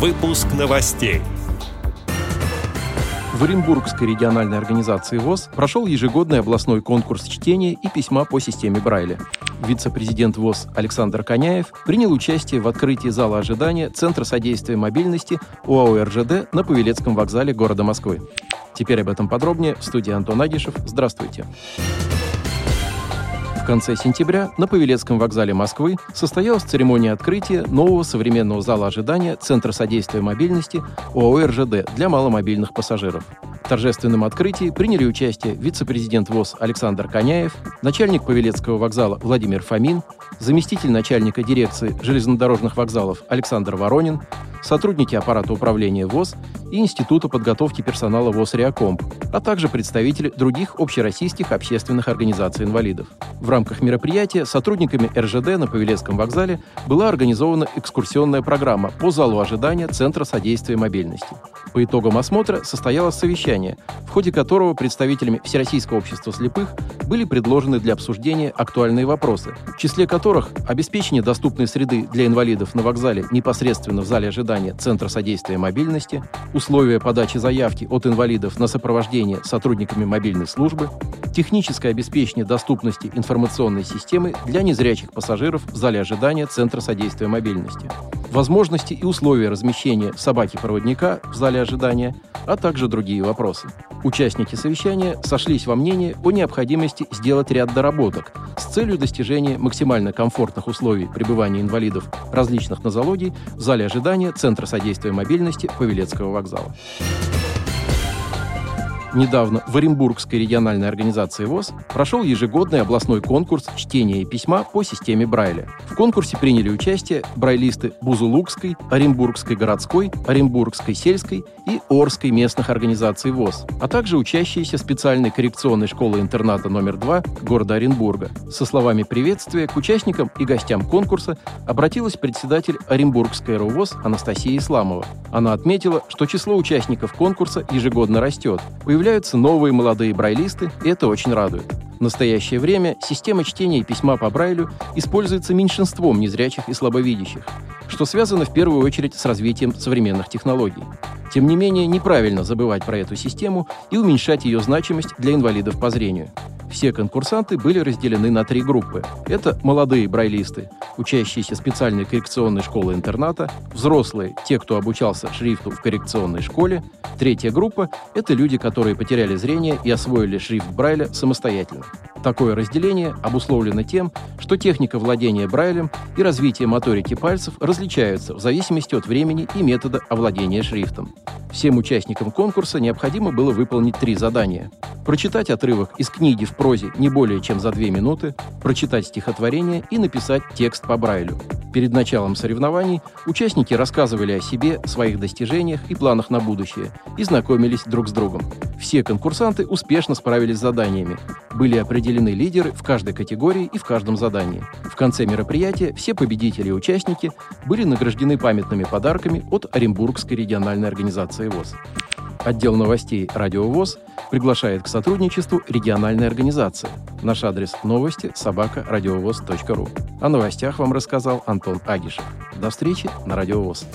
Выпуск новостей. В Оренбургской региональной организации ВОЗ прошел ежегодный областной конкурс чтения и письма по системе Брайля. Вице-президент ВОЗ Александр Коняев принял участие в открытии зала ожидания Центра содействия мобильности ОАО РЖД на Павелецком вокзале города Москвы. Теперь об этом подробнее в студии Антон Агишев. Здравствуйте. В конце сентября на Павелецком вокзале Москвы состоялась церемония открытия нового современного зала ожидания Центра содействия мобильности ОАО РЖД для маломобильных пассажиров. В торжественном открытии приняли участие вице-президент ВОЗ Александр Коняев, начальник Павелецкого вокзала Владимир Фомин, заместитель начальника дирекции железнодорожных вокзалов Александр Воронин, сотрудники аппарата управления ВОЗ и Института подготовки персонала ВОЗ «Реакомп», а также представители других общероссийских общественных организаций инвалидов. В рамках мероприятия сотрудниками РЖД на Павелецком вокзале была организована экскурсионная программа по залу ожидания Центра содействия мобильности. По итогам осмотра состоялось совещание, в ходе которого представителями Всероссийского общества слепых были предложены для обсуждения актуальные вопросы, в числе которых обеспечение доступной среды для инвалидов на вокзале непосредственно в зале ожидания Центра содействия мобильности, условия подачи заявки от инвалидов на сопровождение сотрудниками мобильной службы, техническое обеспечение доступности информационной системы для незрячих пассажиров в зале ожидания Центра содействия мобильности возможности и условия размещения собаки-проводника в зале ожидания, а также другие вопросы. Участники совещания сошлись во мнении о необходимости сделать ряд доработок с целью достижения максимально комфортных условий пребывания инвалидов различных нозологий в зале ожидания Центра содействия мобильности Павелецкого вокзала. Недавно в Оренбургской региональной организации ВОЗ прошел ежегодный областной конкурс чтения и письма по системе Брайля. В конкурсе приняли участие брайлисты Бузулукской, Оренбургской городской, Оренбургской сельской и Орской местных организаций ВОЗ, а также учащиеся специальной коррекционной школы-интерната номер 2 города Оренбурга. Со словами приветствия к участникам и гостям конкурса обратилась председатель Оренбургской РУВОЗ Анастасия Исламова. Она отметила, что число участников конкурса ежегодно растет. Появляются новые молодые брайлисты, и это очень радует. В настоящее время система чтения письма по Брайлю используется меньшинством незрячих и слабовидящих, что связано в первую очередь с развитием современных технологий. Тем не менее, неправильно забывать про эту систему и уменьшать ее значимость для инвалидов по зрению. Все конкурсанты были разделены на три группы. Это молодые брайлисты, учащиеся специальной коррекционной школы-интерната, взрослые, те, кто обучался шрифту в коррекционной школе. Третья группа – это люди, которые потеряли зрение и освоили шрифт Брайля самостоятельно. Такое разделение обусловлено тем, что техника владения Брайлем и развитие моторики пальцев различаются в зависимости от времени и метода овладения шрифтом. Всем участникам конкурса необходимо было выполнить три задания. Прочитать отрывок из книги в прозе не более чем за две минуты, прочитать стихотворение и написать текст по Брайлю. Перед началом соревнований участники рассказывали о себе, своих достижениях и планах на будущее и знакомились друг с другом. Все конкурсанты успешно справились с заданиями. Были определены лидеры в каждой категории и в каждом задании. В конце мероприятия все победители и участники были награждены памятными подарками от Оренбургской региональной организации ВОЗ. Отдел новостей «Радио ВОЗ» приглашает к сотрудничеству региональной организации. Наш адрес новости – собака. О новостях вам рассказал Антон Агишев. До встречи на «Радио ВОЗ».